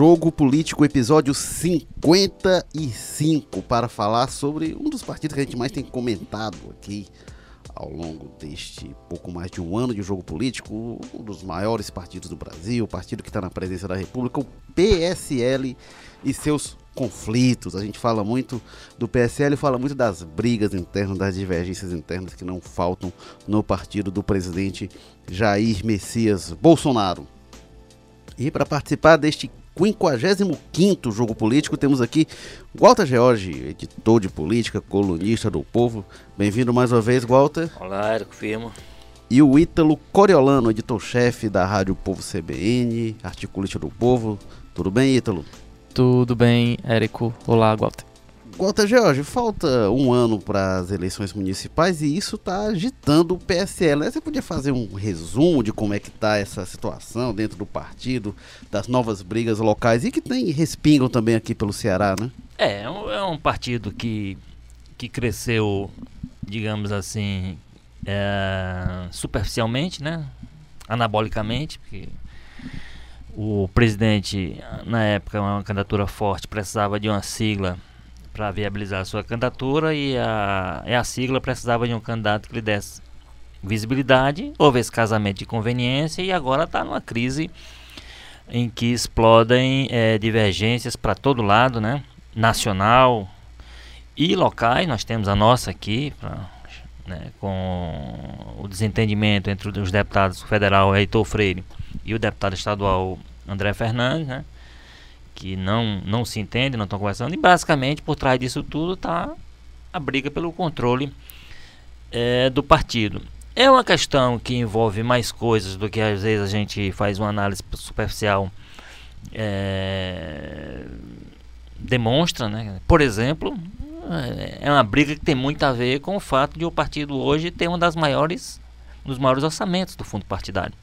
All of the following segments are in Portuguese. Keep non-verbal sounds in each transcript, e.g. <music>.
Jogo Político, episódio 55, para falar sobre um dos partidos que a gente mais tem comentado aqui ao longo deste pouco mais de um ano de jogo político, um dos maiores partidos do Brasil, o partido que está na presidência da República, o PSL e seus conflitos. A gente fala muito do PSL, fala muito das brigas internas, das divergências internas que não faltam no partido do presidente Jair Messias Bolsonaro. E para participar deste 55 Jogo Político, temos aqui Walter George, editor de política, colunista do Povo. Bem-vindo mais uma vez, Walter. Olá, Érico Firmo. E o Ítalo Coriolano, editor-chefe da Rádio Povo CBN, articulista do Povo. Tudo bem, Ítalo? Tudo bem, Érico. Olá, Walter. Walter George, falta um ano para as eleições municipais e isso está agitando o PSL. Né? Você podia fazer um resumo de como é que está essa situação dentro do partido, das novas brigas locais e que tem respingam também aqui pelo Ceará, né? É, é um é partido que, que cresceu, digamos assim, é, superficialmente, né? Anabolicamente, porque o presidente, na época, uma candidatura forte, precisava de uma sigla para viabilizar sua candidatura e a, e a sigla precisava de um candidato que lhe desse visibilidade, houve esse casamento de conveniência e agora está numa crise em que explodem é, divergências para todo lado, né? nacional e locais. Nós temos a nossa aqui, pra, né, com o desentendimento entre os deputados federal Heitor Freire e o deputado estadual André Fernandes, né? Que não, não se entendem, não estão conversando, e basicamente por trás disso tudo está a briga pelo controle é, do partido. É uma questão que envolve mais coisas do que às vezes a gente faz uma análise superficial é, demonstra, né? Por exemplo, é uma briga que tem muito a ver com o fato de o partido hoje ter um das maiores, um dos maiores orçamentos do fundo partidário.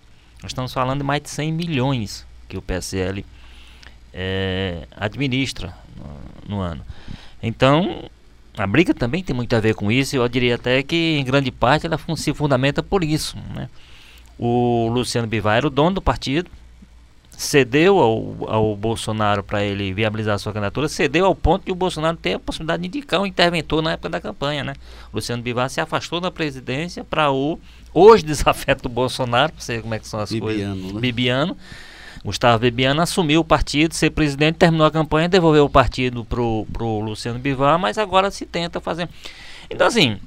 Nós estamos falando de mais de 100 milhões que o PSL é, administra no, no, ano. Então, a briga também tem muito a ver com isso. Eu diria até que, em grande parte, ela se fundamenta por isso. Né? O Luciano Bivar era o dono do partido, cedeu ao, ao Bolsonaro para ele viabilizar a sua candidatura, cedeu ao ponto que o Bolsonaro tem a possibilidade de indicar um interventor na época da campanha. Né? O Luciano Bivar se afastou da presidência para o hoje <laughs> desafeto do Bolsonaro, para você como é que são as Bibiano, coisas. Né? Bibiano Gustavo Bebiano assumiu o partido, ser presidente, terminou a campanha, devolveu o partido pro, pro Luciano Bivar, mas agora se tenta fazer. Então, assim,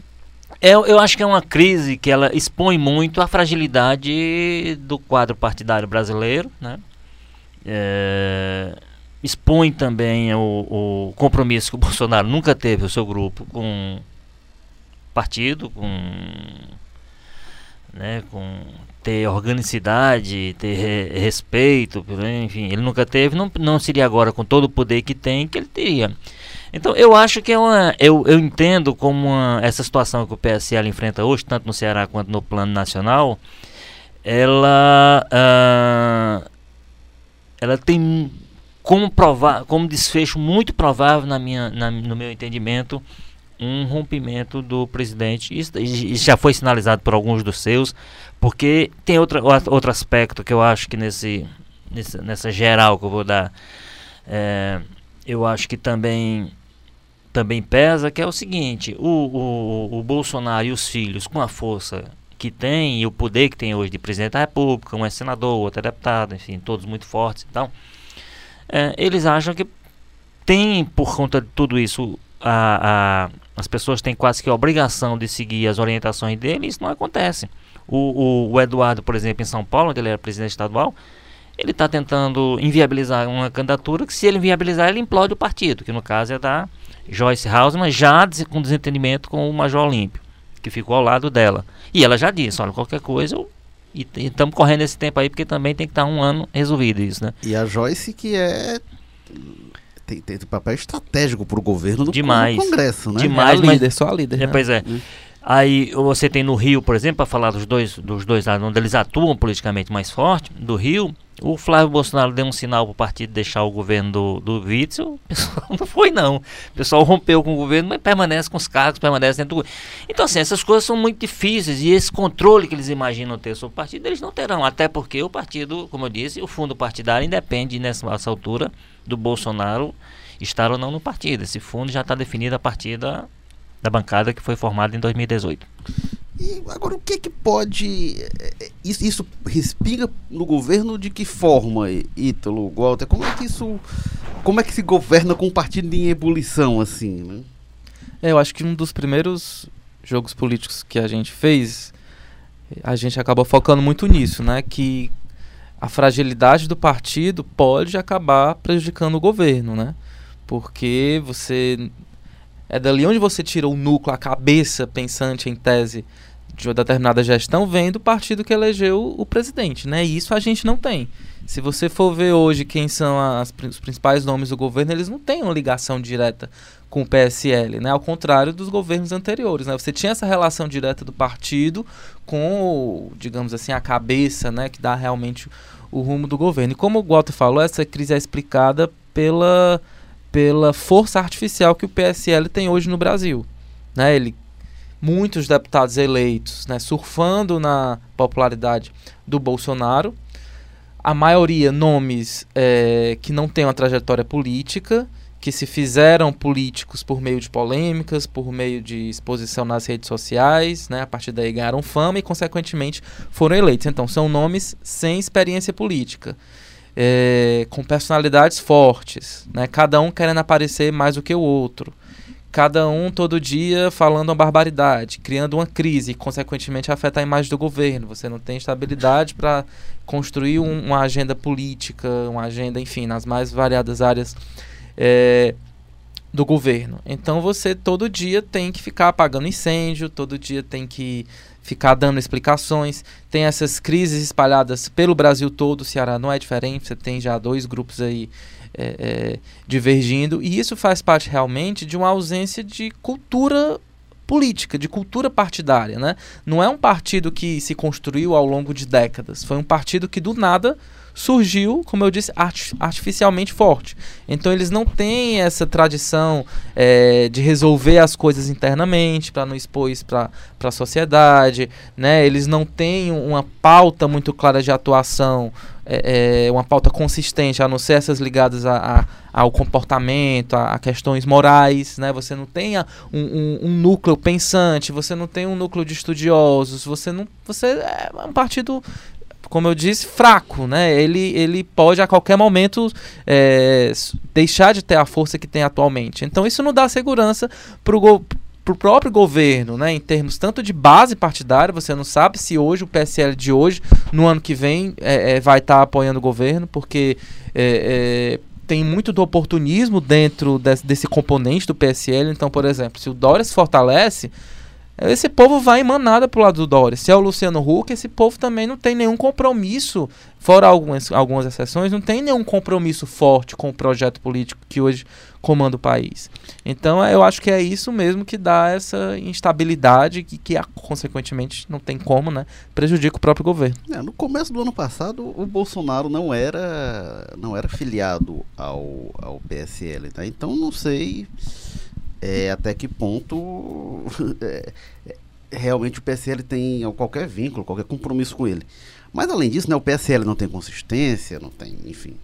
eu, eu acho que é uma crise que ela expõe muito a fragilidade do quadro partidário brasileiro, né? É, expõe também o, o compromisso que o Bolsonaro nunca teve, o seu grupo, com partido, com né, com ter organicidade, ter re respeito, enfim, ele nunca teve, não, não seria agora com todo o poder que tem que ele teria. Então eu acho que é uma, eu, eu entendo como uma, essa situação que o PSL enfrenta hoje, tanto no Ceará quanto no plano nacional, ela, uh, ela tem como provar, como desfecho muito provável na minha, na, no meu entendimento, um rompimento do presidente. Isso, isso, já foi sinalizado por alguns dos seus, porque tem outra, outro aspecto que eu acho que nesse, nesse nessa geral que eu vou dar, é, eu acho que também também pesa, que é o seguinte, o, o, o Bolsonaro e os filhos, com a força que tem e o poder que tem hoje de presidente da república, um é senador, outro é deputado, enfim, todos muito fortes e então, é, eles acham que tem, por conta de tudo isso, a, a, as pessoas têm quase que a obrigação de seguir as orientações dele, isso não acontece. O, o, o Eduardo, por exemplo, em São Paulo, onde ele era presidente estadual, ele está tentando inviabilizar uma candidatura que, se ele inviabilizar, ele implode o partido, que no caso é da Joyce Hausmann, já com desentendimento com o Major Olímpio, que ficou ao lado dela. E ela já disse: olha, qualquer coisa, eu e estamos correndo esse tempo aí porque também tem que estar tá um ano resolvido isso, né? E a Joyce que é tem, tem papel estratégico para o governo do Demais. Congresso, né? Demais, é a líder, mas, só a líder. É, né? Pois é. Hum. Aí você tem no Rio, por exemplo, para falar dos dois, dos dois lados onde eles atuam politicamente mais forte, do Rio, o Flávio Bolsonaro deu um sinal para o partido deixar o governo do, do Witzel. O pessoal <laughs> não foi, não. O pessoal rompeu com o governo, mas permanece com os cargos, permanece dentro do Então, assim, essas coisas são muito difíceis e esse controle que eles imaginam ter sobre o partido, eles não terão. Até porque o partido, como eu disse, o fundo partidário independe nessa altura do Bolsonaro estar ou não no partido. Esse fundo já está definido a partir da, da bancada que foi formada em 2018. E agora o que é que pode. É, isso, isso respinga no governo de que forma, Ítalo, Walter? Como é que isso. Como é que se governa com um partido em ebulição, assim, né? É, eu acho que um dos primeiros jogos políticos que a gente fez, a gente acaba focando muito nisso, né? Que a fragilidade do partido pode acabar prejudicando o governo, né? Porque você é dali onde você tira o núcleo, a cabeça pensante em tese de uma determinada gestão, vem do partido que elegeu o presidente, né? E isso a gente não tem. Se você for ver hoje quem são as, os principais nomes do governo, eles não têm uma ligação direta com o PSL, né? Ao contrário dos governos anteriores, né? Você tinha essa relação direta do partido com, digamos assim, a cabeça, né? Que dá realmente o rumo do governo. E como o Walter falou, essa crise é explicada pela pela força artificial que o PSL tem hoje no Brasil. Né? Ele, muitos deputados eleitos né, surfando na popularidade do Bolsonaro, a maioria nomes é, que não têm uma trajetória política, que se fizeram políticos por meio de polêmicas, por meio de exposição nas redes sociais, né? a partir daí ganharam fama e, consequentemente, foram eleitos. Então, são nomes sem experiência política é, com personalidades fortes, né? cada um querendo aparecer mais do que o outro, cada um todo dia falando uma barbaridade, criando uma crise, e consequentemente afeta a imagem do governo. Você não tem estabilidade para construir um, uma agenda política, uma agenda, enfim, nas mais variadas áreas é, do governo. Então você todo dia tem que ficar apagando incêndio, todo dia tem que ficar dando explicações. Tem essas crises espalhadas pelo Brasil todo, o Ceará não é diferente, você tem já dois grupos aí é, é, divergindo, e isso faz parte realmente de uma ausência de cultura política, de cultura partidária. Né? Não é um partido que se construiu ao longo de décadas, foi um partido que do nada surgiu, como eu disse, artificialmente forte. Então eles não têm essa tradição é, de resolver as coisas internamente para não expor isso para a sociedade, né? Eles não têm uma pauta muito clara de atuação, é, é, uma pauta consistente, a não ser essas ligadas a, a ao comportamento, a, a, questões morais, né? Você não tem um, um, um, núcleo pensante, você não tem um núcleo de estudiosos, você não, você é um partido como eu disse, fraco, né? Ele, ele pode a qualquer momento é, deixar de ter a força que tem atualmente. Então isso não dá segurança para o para o próprio governo, né, em termos tanto de base partidária, você não sabe se hoje o PSL de hoje, no ano que vem, é, é, vai estar tá apoiando o governo, porque é, é, tem muito do oportunismo dentro desse, desse componente do PSL. Então, por exemplo, se o Dória se fortalece, esse povo vai emanada pro lado do Dória. Se é o Luciano Huck, esse povo também não tem nenhum compromisso, fora algumas, algumas exceções, não tem nenhum compromisso forte com o projeto político que hoje comanda o país. Então eu acho que é isso mesmo que dá essa instabilidade que, que consequentemente não tem como, né, prejudica o próprio governo. É, no começo do ano passado o Bolsonaro não era não era filiado ao, ao PSL, tá? Então não sei é, até que ponto <laughs> é, é, realmente o PSL tem qualquer vínculo, qualquer compromisso com ele. Mas além disso, né, o PSL não tem consistência, não tem, enfim.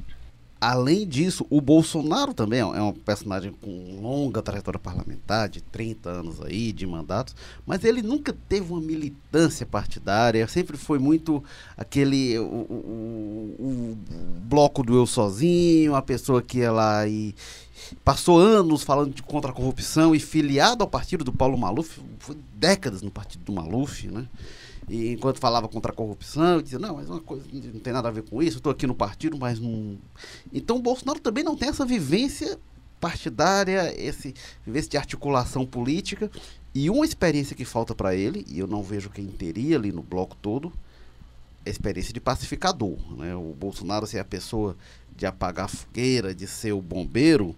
Além disso, o Bolsonaro também é um personagem com longa trajetória parlamentar, de 30 anos aí, de mandatos, mas ele nunca teve uma militância partidária, sempre foi muito aquele. o, o, o bloco do eu sozinho, a pessoa que ia lá e, passou anos falando de contra a corrupção e filiado ao partido do Paulo Maluf, foi décadas no partido do Maluf, né? E enquanto falava contra a corrupção, eu dizia, não, mas uma coisa não tem nada a ver com isso, estou aqui no partido, mas não. Então o Bolsonaro também não tem essa vivência partidária, esse vivência de articulação política. E uma experiência que falta para ele, e eu não vejo quem teria ali no bloco todo, é a experiência de pacificador. Né? O Bolsonaro ser a pessoa de apagar fogueira, de ser o bombeiro,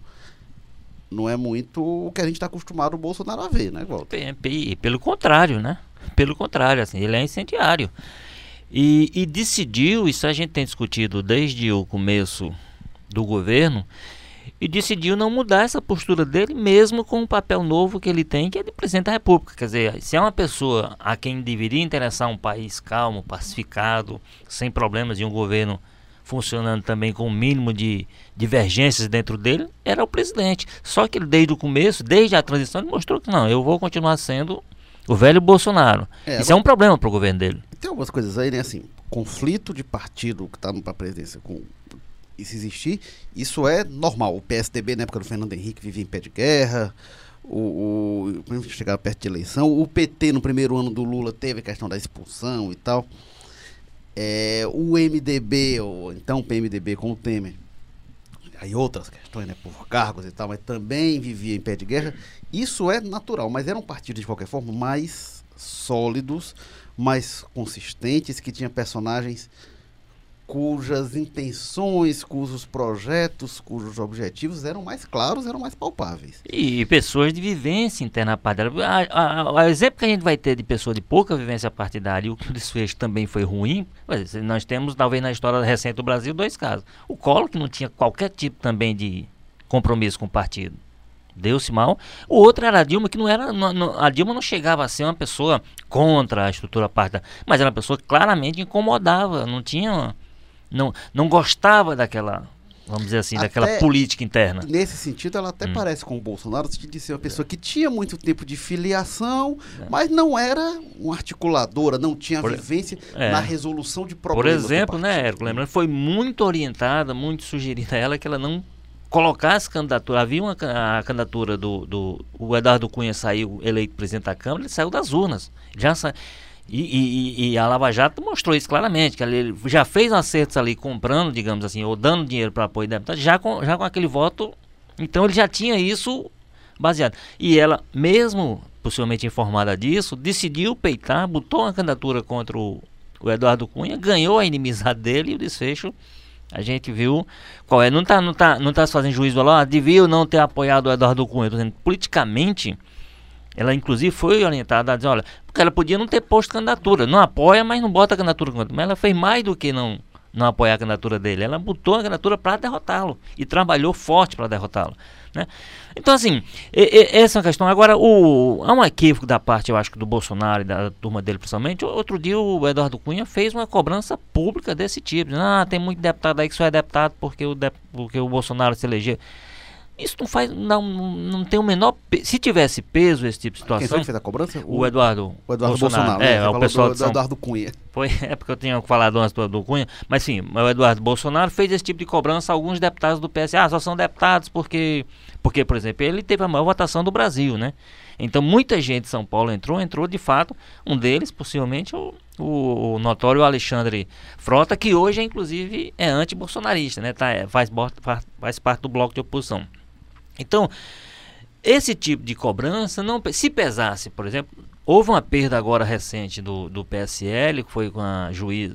não é muito o que a gente está acostumado o Bolsonaro a ver, né, Walter? Pelo contrário, né? Pelo contrário, assim, ele é incendiário. E, e decidiu, isso a gente tem discutido desde o começo do governo, e decidiu não mudar essa postura dele, mesmo com o papel novo que ele tem, que é de presidente da República. Quer dizer, se é uma pessoa a quem deveria interessar um país calmo, pacificado, sem problemas e um governo funcionando também com o mínimo de divergências dentro dele, era o presidente. Só que ele, desde o começo, desde a transição, ele mostrou que não, eu vou continuar sendo o velho Bolsonaro. É, Isso é um problema para o governo dele. Tem algumas coisas aí, né? Assim, conflito de partido que está para a presidência com isso existir, isso é normal. O PSDB, na época do Fernando Henrique, vivia em pé de guerra. O, o chegar perto de eleição, o PT no primeiro ano do Lula teve a questão da expulsão e tal. É, o MDB, ou então o PMDB com o Temer, aí outras questões, né, por cargos e tal, mas também vivia em pé de guerra. Isso é natural, mas eram partidos de qualquer forma mais sólidos, mais consistentes, que tinham personagens cujas intenções, cujos projetos, cujos objetivos eram mais claros, eram mais palpáveis. E pessoas de vivência interna partidária. O exemplo que a gente vai ter de pessoa de pouca vivência partidária e o que o desfecho também foi ruim, nós temos, talvez na história recente do Brasil, dois casos. O Collor, que não tinha qualquer tipo também de compromisso com o partido. Deu-se mal. O outro era a Dilma, que não era. Não, não, a Dilma não chegava a ser uma pessoa contra a estrutura partidária, mas era uma pessoa que claramente incomodava, não tinha não, não gostava daquela, vamos dizer assim, até, daquela política interna. Nesse sentido, ela até hum. parece com o Bolsonaro, de ser uma pessoa que tinha muito tempo de filiação, é. mas não era uma articuladora, não tinha Por, vivência é. na resolução de problemas. Por exemplo, né, Érico, lembrando, foi muito orientada, muito sugerida a ela que ela não colocasse candidatura. Havia uma a candidatura do, do. O Eduardo Cunha saiu eleito presidente da Câmara, ele saiu das urnas. Já saiu. E, e, e, a Lava Jato mostrou isso claramente, que ele já fez acertos ali comprando, digamos assim, ou dando dinheiro para apoio deputado, já com, já com aquele voto. Então ele já tinha isso baseado. E ela, mesmo possivelmente informada disso, decidiu peitar, botou uma candidatura contra o, o Eduardo Cunha, ganhou a inimizade dele e o desfecho. A gente viu qual é. Não está não tá, não tá se fazendo juízo lá, devia ou não ter apoiado o Eduardo Cunha. Dizendo, politicamente, ela inclusive foi orientada a dizer, olha, porque ela podia não ter posto candidatura, não apoia, mas não bota a candidatura. Mas ela fez mais do que não não apoiar a candidatura dele, ela botou a candidatura para derrotá-lo e trabalhou forte para derrotá-lo. Né? Então, assim, e, e, essa é uma questão. Agora, o, há um equívoco da parte, eu acho, do Bolsonaro e da turma dele, principalmente. Outro dia, o Eduardo Cunha fez uma cobrança pública desse tipo. Ah, tem muito deputado aí que só é deputado porque o, de, porque o Bolsonaro se elegeu. Isso não faz. Não, não tem o menor. Pe... Se tivesse peso esse tipo de situação. Quem foi que fez a cobrança? O, o Eduardo. O Eduardo Bolsonaro. Bolsonaro é, é o pessoal do, do Eduardo Cunha. Foi, é porque eu tinha falado antes do, do Cunha. Mas sim, o Eduardo Bolsonaro fez esse tipo de cobrança a alguns deputados do PS. Ah, só são deputados porque. Porque, por exemplo, ele teve a maior votação do Brasil, né? Então muita gente de São Paulo entrou, entrou de fato. Um deles, possivelmente, o, o, o notório Alexandre Frota, que hoje, inclusive, é anti-bolsonarista, né? Tá, é, faz, faz parte do bloco de oposição. Então, esse tipo de cobrança, não se pesasse, por exemplo, houve uma perda agora recente do, do PSL, que foi com a, juiz,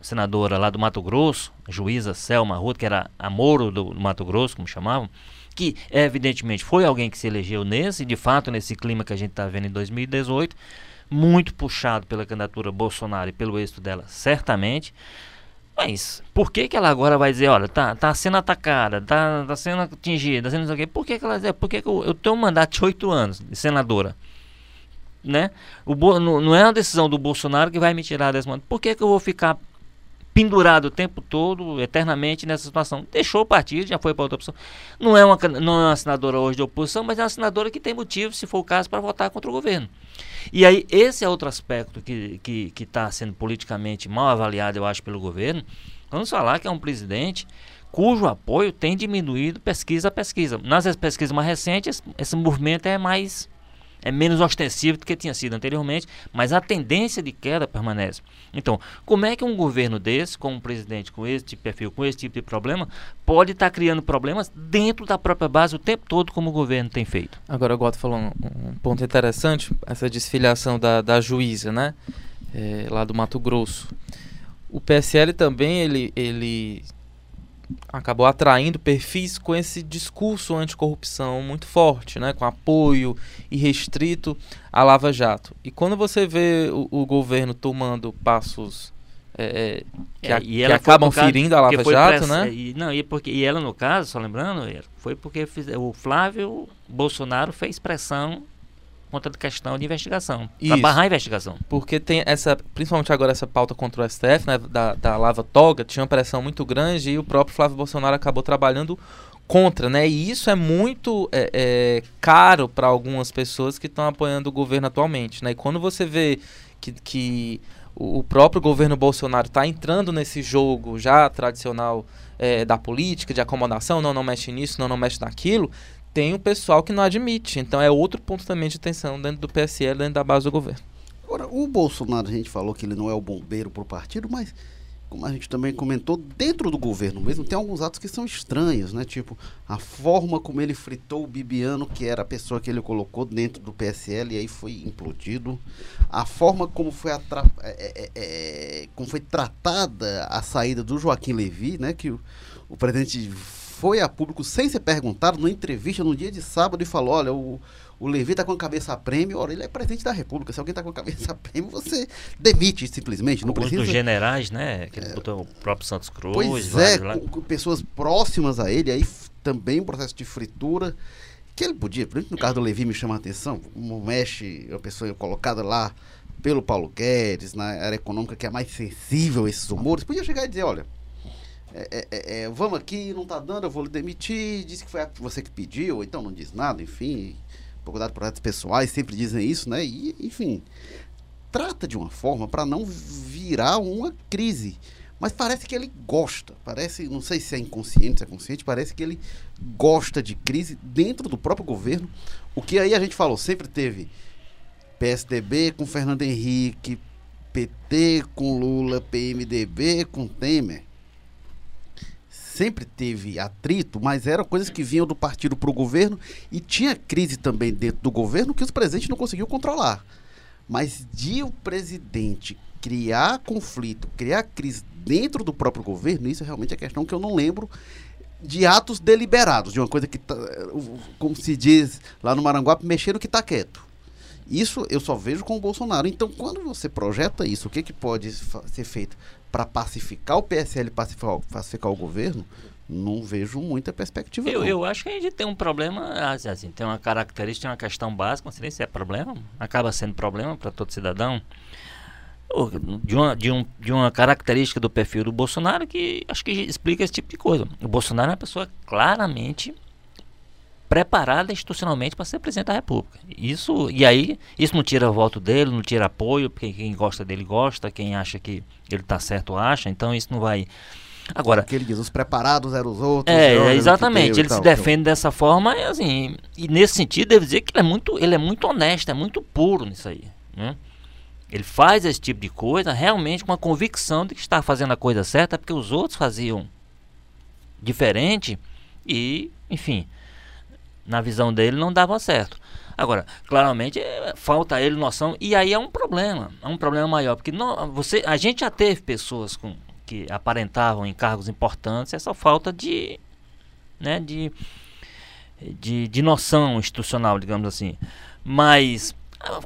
senadora lá do Mato Grosso, juíza Selma Ruth, que era a Moro do, do Mato Grosso, como chamavam, que evidentemente foi alguém que se elegeu nesse, de fato, nesse clima que a gente está vendo em 2018, muito puxado pela candidatura Bolsonaro e pelo êxito dela, certamente. Mas por que, que ela agora vai dizer, olha, tá, tá sendo atacada, tá, tá sendo atingida, tá sendo não sei o quê? Por que, que ela dizer, por que, que eu, eu tenho um mandato de oito anos de senadora? Né? O, não, não é uma decisão do Bolsonaro que vai me tirar desse mandato. Por que, que eu vou ficar pendurado o tempo todo, eternamente nessa situação. Deixou o partido, já foi para outra opção. Não é, uma, não é uma senadora hoje de oposição, mas é uma senadora que tem motivo, se for o caso, para votar contra o governo. E aí, esse é outro aspecto que está que, que tá sendo politicamente mal avaliado, eu acho, pelo governo. Vamos falar que é um presidente cujo apoio tem diminuído pesquisa a pesquisa. Nas pesquisas mais recentes, esse movimento é mais é menos ostensivo do que tinha sido anteriormente, mas a tendência de queda permanece. Então, como é que um governo desse, com um presidente com esse tipo de perfil, com esse tipo de problema, pode estar tá criando problemas dentro da própria base o tempo todo, como o governo tem feito? Agora, o Goto falou um, um, ponto interessante, essa desfiliação da, da juíza, né? É, lá do Mato Grosso. O PSL também, ele, ele acabou atraindo perfis com esse discurso anticorrupção muito forte, né, com apoio irrestrito à Lava Jato. E quando você vê o, o governo tomando passos é, é que, a, que acabam ferindo a Lava Jato, né? E, não, e, porque, e ela, no caso, só lembrando, foi porque o Flávio Bolsonaro fez pressão contra a questão de investigação. Para barrar a investigação. Porque tem essa, principalmente agora essa pauta contra o STF, né, da, da Lava Toga, tinha uma pressão muito grande e o próprio Flávio Bolsonaro acabou trabalhando contra, né? E isso é muito é, é, caro para algumas pessoas que estão apoiando o governo atualmente, né? E quando você vê que, que o próprio governo Bolsonaro está entrando nesse jogo já tradicional é, da política, de acomodação, não, não mexe nisso, não, não mexe naquilo, tem o pessoal que não admite. Então é outro ponto também de tensão dentro do PSL, dentro da base do governo. Agora, o Bolsonaro, a gente falou que ele não é o bombeiro para o partido, mas como a gente também comentou, dentro do governo mesmo tem alguns atos que são estranhos, né? Tipo, a forma como ele fritou o Bibiano, que era a pessoa que ele colocou dentro do PSL e aí foi implodido. A forma como foi, atra... é, é, é, como foi tratada a saída do Joaquim Levi, né? Que o, o presidente foi a público sem ser perguntado, numa entrevista no dia de sábado, e falou: olha, o, o Levi está com a cabeça a prêmio, ora, ele é presidente da República. Se alguém está com a cabeça a prêmio, você demite simplesmente. Não precisa. dos generais, né? Que é, botou o próprio Santos Cruz. Pois é, com, com, pessoas próximas a ele, aí também um processo de fritura. Que ele podia, por exemplo, no caso do Levi me chama a atenção, como mexe, a pessoa colocada lá pelo Paulo Guedes, na área econômica que é mais sensível a esses humores, podia chegar e dizer, olha, é, é, é, é, vamos aqui, não tá dando, eu vou lhe demitir, disse que foi você que pediu, ou então não diz nada, enfim, procurado por projetos pessoais, sempre dizem isso, né? E, enfim, trata de uma forma para não virar uma crise. Mas parece que ele gosta, parece, não sei se é inconsciente, se é consciente, parece que ele gosta de crise dentro do próprio governo. O que aí a gente falou, sempre teve PSDB com Fernando Henrique, PT com Lula, PMDB com Temer sempre teve atrito, mas eram coisas que vinham do partido para o governo e tinha crise também dentro do governo que os presidentes não conseguiam controlar. Mas de o presidente criar conflito, criar crise dentro do próprio governo, isso é realmente a questão que eu não lembro de atos deliberados, de uma coisa que, tá, como se diz lá no Maranguape, mexer no que está quieto. Isso eu só vejo com o Bolsonaro. Então, quando você projeta isso, o que, que pode ser feito para pacificar o PSL, pacificar, pacificar o governo, não vejo muita perspectiva. Eu, não. eu acho que a gente tem um problema, assim, tem uma característica, uma questão básica, não sei nem se é problema, acaba sendo problema para todo cidadão, de uma, de, um, de uma característica do perfil do Bolsonaro que acho que explica esse tipo de coisa. O Bolsonaro é uma pessoa claramente preparada institucionalmente para ser presidente da República. Isso e aí isso não tira voto dele, não tira apoio, porque quem gosta dele gosta, quem acha que ele está certo acha. Então isso não vai Agora, que ele diz, os preparados eram os outros. É, exatamente. Ele se defende dessa forma, e, assim, e nesse sentido, devo dizer que ele é muito, ele é muito honesto, é muito puro nisso aí. Né? Ele faz esse tipo de coisa realmente com a convicção de que está fazendo a coisa certa, porque os outros faziam diferente e, enfim, na visão dele não dava certo. Agora, claramente é, falta a ele noção e aí é um problema, é um problema maior, porque não, você, a gente já teve pessoas com, que aparentavam em cargos importantes essa falta de, né, de, de, de noção institucional, digamos assim. Mas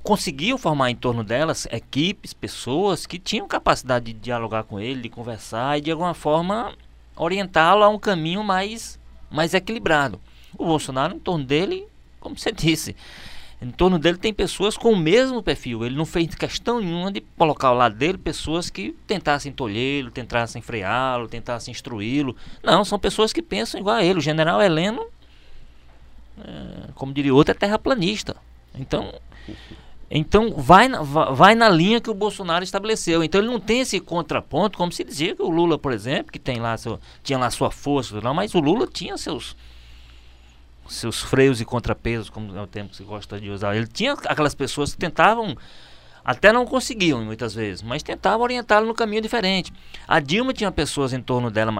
conseguiu formar em torno delas equipes, pessoas que tinham capacidade de dialogar com ele, de conversar e de alguma forma orientá-lo a um caminho mais, mais equilibrado. O Bolsonaro, em torno dele, como você <laughs> disse, em torno dele tem pessoas com o mesmo perfil. Ele não fez questão nenhuma de colocar ao lado dele pessoas que tentassem tolhê-lo, tentassem freá-lo, tentassem instruí-lo. Não, são pessoas que pensam igual a ele. O general Heleno, é, como diria outro, é terraplanista. Então, então vai, na, vai na linha que o Bolsonaro estabeleceu. Então ele não tem esse contraponto, como se dizia que o Lula, por exemplo, que tem lá seu, tinha lá sua força, mas o Lula tinha seus seus freios e contrapesos, como é o termo que você gosta de usar. Ele tinha aquelas pessoas que tentavam, até não conseguiam muitas vezes, mas tentavam orientá-lo no caminho diferente. A Dilma tinha pessoas em torno dela,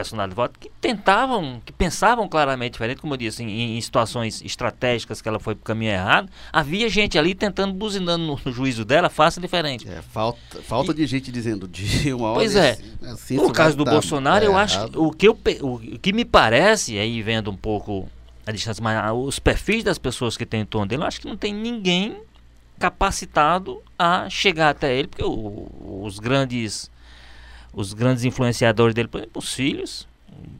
personalidade de voto que tentavam, que pensavam claramente diferente, como eu disse, em, em situações estratégicas que ela foi para o caminho errado, havia gente ali tentando, buzinando no, no juízo dela, faça diferente. É, falta falta e, de gente dizendo de uma hora. Pois é. Assim, assim no caso do Bolsonaro, eu acho o que, eu, o, o que me parece, aí vendo um pouco a distância, mas os perfis das pessoas que tem em torno dele, eu acho que não tem ninguém capacitado a chegar até ele, porque o, os grandes os grandes influenciadores dele, por exemplo, os filhos,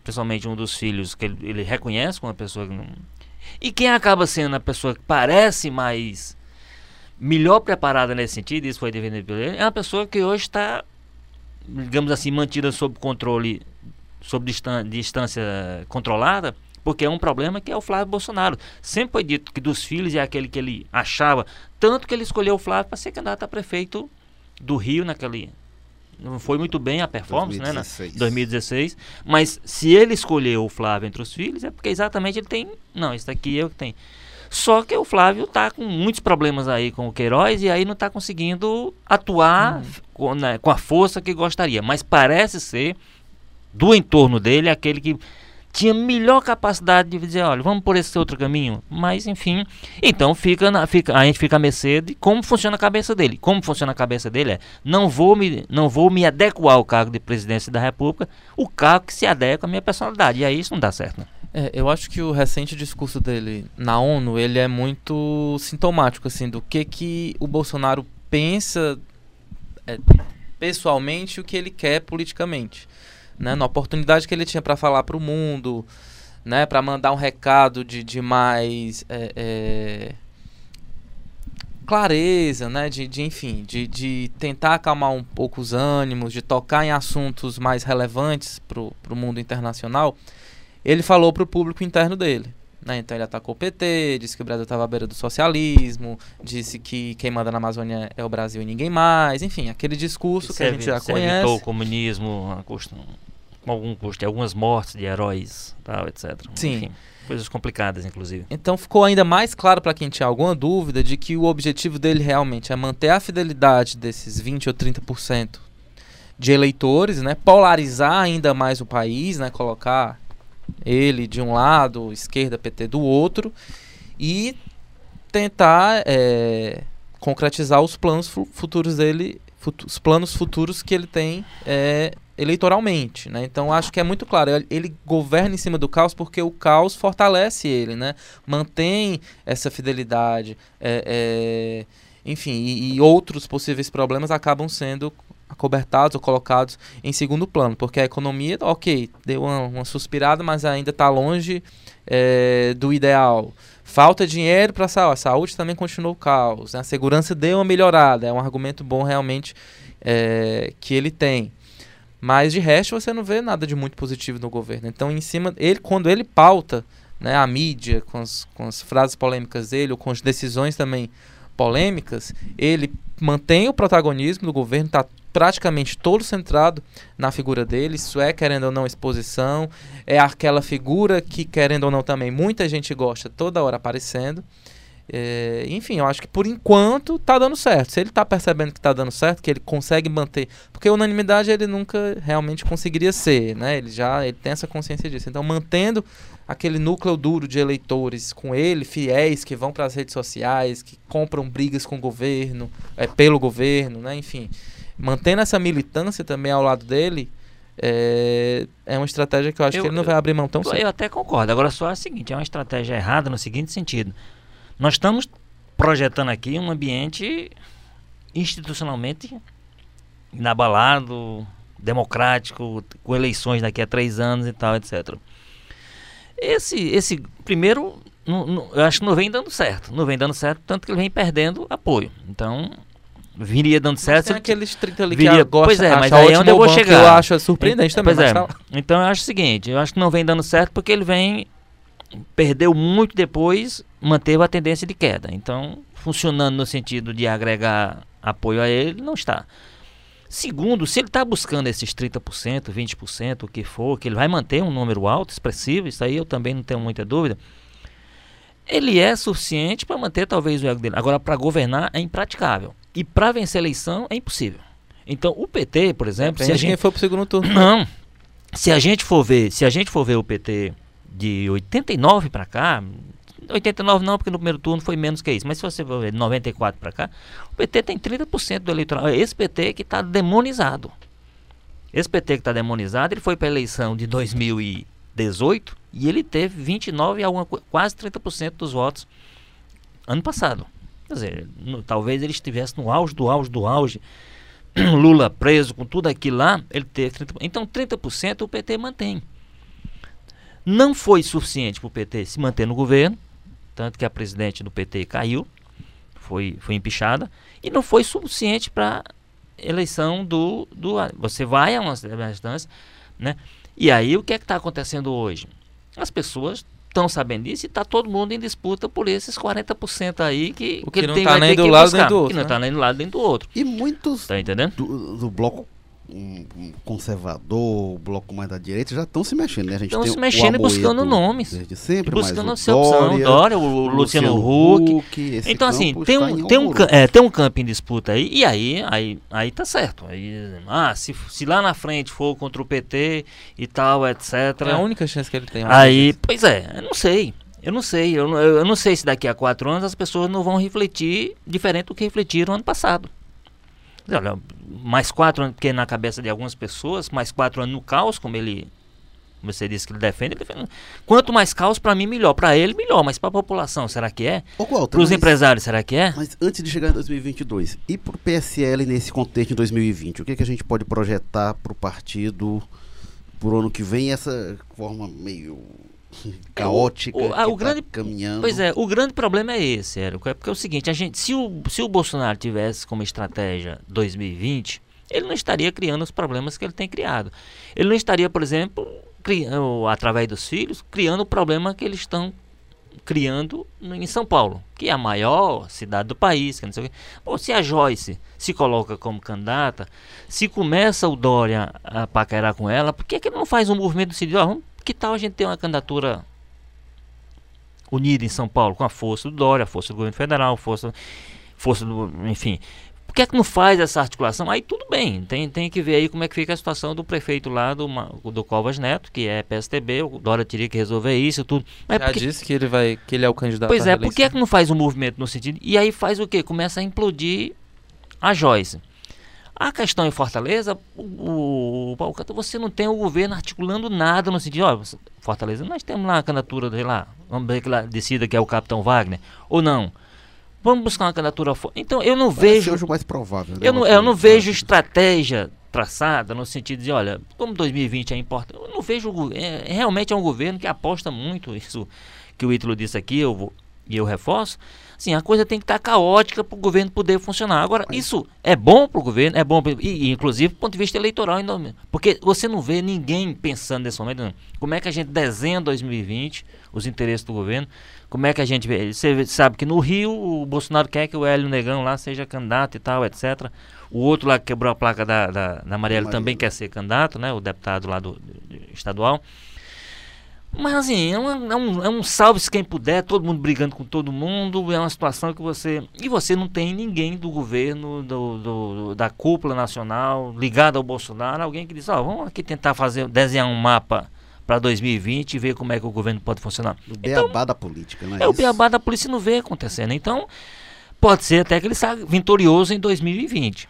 principalmente um dos filhos que ele, ele reconhece como uma pessoa que não. E quem acaba sendo a pessoa que parece mais melhor preparada nesse sentido, isso foi defendido por ele, é uma pessoa que hoje está, digamos assim, mantida sob controle, sob distância controlada, porque é um problema que é o Flávio Bolsonaro. Sempre foi dito que dos filhos é aquele que ele achava, tanto que ele escolheu o Flávio para ser candidato a prefeito do Rio naquele não foi muito bem a performance, 2016. né? 2016. Mas se ele escolheu o Flávio entre os filhos, é porque exatamente ele tem. Não, isso aqui é o que tem. Só que o Flávio está com muitos problemas aí com o Queiroz e aí não está conseguindo atuar hum. com, né, com a força que gostaria. Mas parece ser, do entorno dele, aquele que tinha melhor capacidade de dizer, olha, vamos por esse outro caminho. Mas, enfim, então fica, na, fica a gente fica a mercê de como funciona a cabeça dele. Como funciona a cabeça dele é, não vou me, não vou me adequar ao cargo de presidência da república, o cargo que se adequa à minha personalidade. E aí isso não dá certo. Né? É, eu acho que o recente discurso dele na ONU, ele é muito sintomático, assim, do que que o Bolsonaro pensa é, pessoalmente o que ele quer politicamente né, na oportunidade que ele tinha para falar para o mundo, né, para mandar um recado de, de mais é, é, clareza, né, de, de enfim, de, de tentar acalmar um pouco os ânimos, de tocar em assuntos mais relevantes para o mundo internacional, ele falou para o público interno dele. Né? Então ele atacou o PT, disse que o Brasil estava à beira do socialismo, disse que quem manda na Amazônia é o Brasil e ninguém mais, enfim, aquele discurso que a gente já conhece. o comunismo a com algum custo, algumas mortes de heróis, tal, etc. Sim. Enfim, coisas complicadas, inclusive. Então ficou ainda mais claro para quem tinha alguma dúvida de que o objetivo dele realmente é manter a fidelidade desses 20 ou 30% de eleitores, né, polarizar ainda mais o país, né, colocar ele de um lado, esquerda, PT do outro, e tentar é, concretizar os planos futuros dele, os planos futuros que ele tem é, eleitoralmente, né? Então acho que é muito claro, ele governa em cima do caos porque o caos fortalece ele, né? Mantém essa fidelidade, é, é, enfim, e, e, outros possíveis problemas acabam sendo acobertados ou colocados em segundo plano, porque a economia, ok, deu uma, uma suspirada, mas ainda está longe é, do ideal. Falta dinheiro para a saúde, a saúde também continuou o caos, né? a segurança deu uma melhorada, é um argumento bom realmente é, que ele tem. Mas de resto você não vê nada de muito positivo no governo. Então, em cima, ele, quando ele pauta né, a mídia com as, com as frases polêmicas dele, ou com as decisões também polêmicas, ele mantém o protagonismo do governo, está praticamente todo centrado na figura dele. Isso é, querendo ou não, exposição. É aquela figura que, querendo ou não, também muita gente gosta toda hora aparecendo. É, enfim, eu acho que por enquanto tá dando certo. Se ele tá percebendo que tá dando certo, que ele consegue manter. Porque unanimidade ele nunca realmente conseguiria ser, né? Ele já ele tem essa consciência disso. Então, mantendo aquele núcleo duro de eleitores com ele, fiéis, que vão para as redes sociais, que compram brigas com o governo, é, pelo governo, né? Enfim, mantendo essa militância também ao lado dele. É, é uma estratégia que eu acho eu, que ele não vai abrir mão tão cedo. Eu até concordo. Agora, só é o seguinte: é uma estratégia errada no seguinte sentido nós estamos projetando aqui um ambiente institucionalmente inabalado, democrático, com eleições daqui a três anos e tal, etc. Esse, esse primeiro, não, não, eu acho que não vem dando certo. Não vem dando certo, tanto que ele vem perdendo apoio. Então, viria dando certo. Tem aqueles 30 ali viria, que pois é, mas aí é onde eu vou chegar. eu acho surpreendente também. Pois é. Tá... Então eu acho o seguinte, eu acho que não vem dando certo porque ele vem perdeu muito depois, manteve a tendência de queda. Então, funcionando no sentido de agregar apoio a ele, não está. Segundo, se ele está buscando esses 30%, 20%, o que for, que ele vai manter um número alto, expressivo, isso aí eu também não tenho muita dúvida, ele é suficiente para manter talvez o ego dele. Agora, para governar é impraticável. E para vencer a eleição é impossível. Então, o PT, por exemplo. se a gente... quem foi para o segundo turno. Não. se a gente for ver, se a gente for ver o PT de 89 para cá, 89 não, porque no primeiro turno foi menos que isso, mas se você ver de 94 para cá, o PT tem 30% do eleitoral. É esse PT que está demonizado. Esse PT que está demonizado, ele foi para a eleição de 2018 e ele teve 29 a quase 30% dos votos ano passado. Quer dizer, no, talvez ele estivesse no auge do auge do auge. <clears throat> Lula preso com tudo aquilo lá, ele teve 30%. Então 30% o PT mantém. Não foi suficiente para o PT se manter no governo, tanto que a presidente do PT caiu, foi, foi empichada, e não foi suficiente para eleição do, do. Você vai a uma instância, né? E aí o que é que está acontecendo hoje? As pessoas estão sabendo disso e está todo mundo em disputa por esses 40% aí que, o que, que não tem, está nem do lado buscar, nem do outro. Que não está né? nem do lado nem do outro. E muitos Tá entendendo? do, do bloco um, um conservador, o bloco mais da direita, já estão se mexendo, né? A gente Estão se mexendo e buscando nomes. Desde sempre, buscando mas a o sua opção. Dória, Dória, o, Luciano Huck. esse Então, assim, tem um, em tem, um, é, tem um campo em disputa aí, e aí, aí, aí tá certo. Aí, ah, se, se lá na frente for contra o PT e tal, etc. É a única chance que ele tem. Aí, pois é, eu não sei. Eu não sei. Eu, não- eu, eu não sei se daqui a quatro anos as pessoas não vão refletir diferente do que refletiram ano passado. Olha, mais quatro anos, porque na cabeça de algumas pessoas, mais quatro anos no caos, como ele. como Você disse que ele defende, ele defende. Quanto mais caos, para mim, melhor. Para ele, melhor. Mas para a população, será que é? Para os empresários, será que é? Mas antes de chegar em 2022, e para o PSL nesse contexto em 2020, o que, que a gente pode projetar para o partido pro ano que vem, essa forma meio caótica o- a- o tá grande- caminhando? Pois é, o grande problema é esse, Érico. É porque é o seguinte, a gente, se, o, se o Bolsonaro tivesse como estratégia 2020, ele não estaria criando os problemas que ele tem criado. Ele não estaria, por exemplo, criando, através dos filhos, criando o problema que eles estão criando em São Paulo, que é a maior cidade do país. Que não sei o quê. Se a Joyce se coloca como candidata, se começa o Dória a paquerar com ela, por que, que ele não faz um movimento de ó, vamos- que tal a gente ter uma candidatura unida em São Paulo com a força do Dória, a força do governo federal, força, força do, enfim. Por que é que não faz essa articulação? Aí tudo bem, tem, tem que ver aí como é que fica a situação do prefeito lá do, do Covas Neto, que é PSTB, o Dória teria que resolver isso tudo. Mas Já por que- disse que ele vai, que ele é o candidato. Pois é, por que, é que não faz um movimento no sentido? E aí faz o quê? Começa a implodir a Joyce. A questão em Fortaleza, o, Paulo Canto, você não tem o governo articulando nada no sentido, ó, Fortaleza, nós temos lá a candidatura, sei lá, vamos ver que lá decida que é o Capitão Wagner, ou não. Vamos buscar uma candidatura fora. Então eu não Parece vejo. hoje o mais provável. né, Eu não, eu não vejo estratégia traçada no sentido de, olha, como 2020 é importante, eu não vejo, é, realmente é um governo que aposta muito, isso que o Ítalo disse aqui, eu vou, e eu reforço, assim, a coisa tem que estar caótica para o governo poder funcionar. Agora, isso é bom para o governo, é bom, pro- e, inclusive do ponto de vista eleitoral, porque você não vê ninguém pensando nesse momento, não. como é que a gente desenha 2020, os interesses do governo, como é que a gente vê? Você sabe que no Rio o Bolsonaro quer que o Hélio Negão lá seja candidato e tal, etc. O outro lá que quebrou a placa da, da, da Marielle Marielle. também quer ser candidato, né? O deputado lá do, do- estadual. Mas assim, é, uma- é um, é um salve-se quem puder, todo mundo brigando com todo mundo, é uma situação que você. E você não tem ninguém do governo, do, do- da cúpula nacional, ligado ao Bolsonaro, alguém que diz, ó, vamos aqui tentar fazer, desenhar um mapa para 2020 e ver como é que o governo pode funcionar. O beabá da política, né? É o Isso. beabá da polícia não vê acontecendo. Então, pode ser até que ele saia vitorioso em 2020.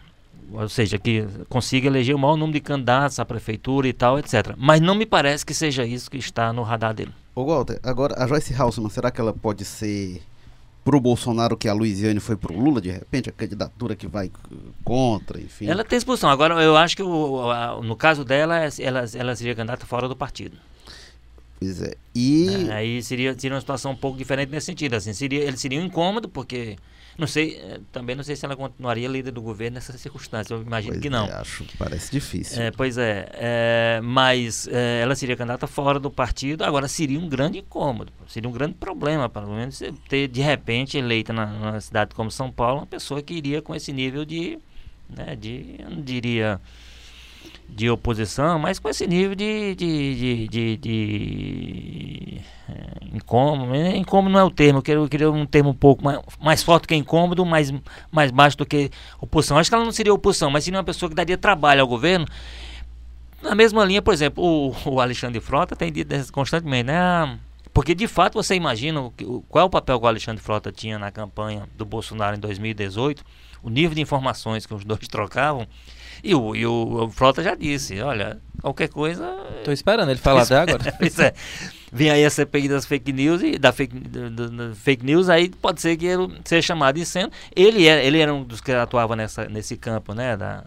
Ou seja, que consiga eleger o maior número de candidatos à prefeitura e tal, etc. Mas não me parece que seja isso que está no radar dele. Ô, Walter, agora a Joyce Halseman, será que ela pode ser pro Bolsonaro que a Luiziane foi pro Lula, de repente, a candidatura que vai contra, enfim? Ela tem expulsão. Agora, eu acho que o- a- no caso dela, é- ela, ela seria candidata fora do partido. Pois é. E É, aí seria, seria uma situação um pouco diferente nesse sentido. Assim, seria, ele seria um incômodo, porque não sei, eh, também não sei se ela continuaria líder do governo nessa circunstância. Eu imagino pois que não. é, acho que parece difícil. É, pois é, é, mas é, ela seria candidata fora do partido, agora seria um grande incômodo, seria um grande problema, pelo menos ter de repente eleita na, numa cidade como São Paulo uma pessoa que iria com esse nível de, né, de eu não diria de oposição, mas com esse nível de, de, de, de, de, é, incômodo, é, incômodo não é o termo, eu queria, eu queria um termo um pouco mais, mais forte que incômodo, mais, mais baixo do que oposição. Acho que ela não seria oposição, mas seria uma pessoa que daria trabalho ao governo Na mesma linha, por exemplo, o, o Alexandre Frota tem dito constantemente, né? Ah, porque de fato você imagina o, o, qual é o papel que o Alexandre Frota tinha na campanha do Bolsonaro em 2018, o nível de informações que os dois <laughs> trocavam. E o, e o, o Frota já disse, olha, qualquer coisa. Tô esperando ele falar <laughs> até agora. <laughs> Pois é. Vem aí a CPI das fake news e da fake, do, do, fake news, aí pode ser que ele seja chamado de sendo. Ele era, ele era um dos que atuava nessa, nesse campo, né? Da,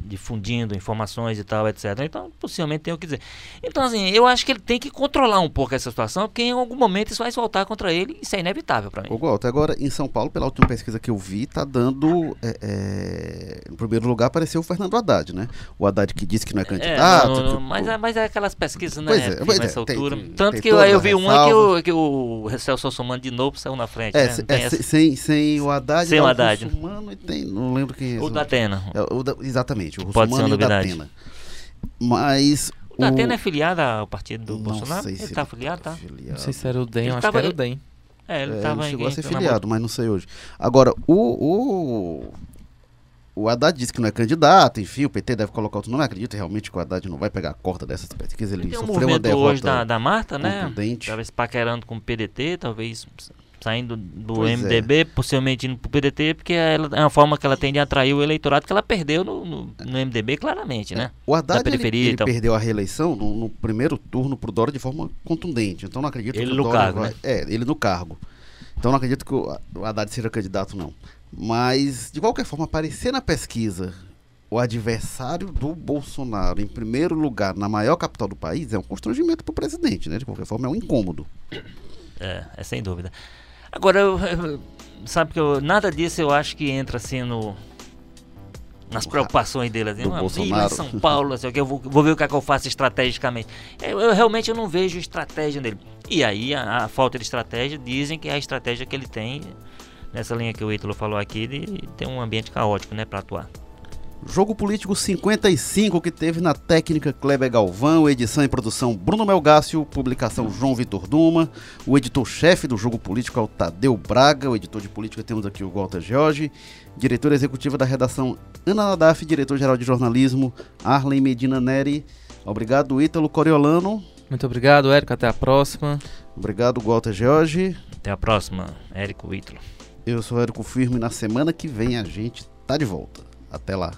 difundindo informações e tal, etc. Então, possivelmente tem o que dizer. Então, assim, eu acho que ele tem que controlar um pouco essa situação, porque em algum momento isso vai se voltar contra ele isso é inevitável para mim. Ô, Walter, agora em São Paulo, pela última pesquisa que eu vi, tá dando. É, é, no primeiro lugar apareceu o Fernando Haddad, né? O Haddad que disse que não é, é candidato. É, não, não, mas, é, mas é aquelas pesquisas, né? Pois é, pois nessa é, altura. Tem, Tanto tem que eu, eu vi uma que o, que o Celso Somano de novo saiu na frente. É, né? sem, sem o Haddad, sem o Haddad. E tem, não lembro quem é. O da Atena. O da, exatamente, o Pode ser uma novidade. Datena. Mas. O Datena o... é filiado ao partido do não Bolsonaro? Sei se ele tá afiliado, tá? Afiliado. Não sei se era o DEM, acho que era o DEM. É, ele, é, tava ele chegou a ser filiado, mas não sei hoje. Agora, o, o, o Haddad disse que não é candidato, enfim, o PT deve colocar outro nome. Acredito realmente que o Haddad não vai pegar a corda dessas pesquisas. Ele, ele tem um sofreu uma derrota hoje da, da Marta, né? Talvez paquerando com o PDT, talvez saindo do pois MDB, é. possivelmente indo para o PDT, porque ela, é uma forma que ela tem de atrair o eleitorado que ela perdeu no, no, no MDB, claramente, né? O Haddad periferia, ele, ele perdeu a reeleição no, no primeiro turno para o Dória de forma contundente, então não acredito ele que o no Dória cargo, vai... né? É, ele no cargo. Então não acredito que o, o Haddad seja candidato, não. Mas, de qualquer forma, aparecer na pesquisa o adversário do Bolsonaro em primeiro lugar na maior capital do país é um constrangimento para o presidente, né? De qualquer forma, é um incômodo. É, é sem dúvida. Agora, eu, eu, <laughs> sabe que eu, nada disso eu acho que entra assim no. Nas preocupações dele, assim, uma Bolsonaro. São Paulo, assim, eu vou, vou ver o que, é que eu faço estrategicamente. Eu, eu, realmente eu não vejo estratégia nele. E aí, a, a, falta de estratégia, dizem que é a estratégia que ele tem, nessa linha que o Ítalo falou aqui, de ter um ambiente caótico, né, para atuar. Jogo Político 55 que teve na técnica Kleber Galvão, edição e produção Bruno Melgácio, publicação João Vitor Duma, o editor-chefe do Jogo Político é o Tadeu Braga, o editor de política temos aqui o Walter Jorge, diretora executiva da redação Ana Nadaf, diretor-geral de jornalismo Arlen Medina Neri. Obrigado, Ítalo Coriolano. Muito obrigado, Érico. Até a próxima. Obrigado, Walter Jorge. Até a próxima, Érico Ítalo. Eu sou Érico Firme. Na semana que vem a gente tá de volta. Até lá.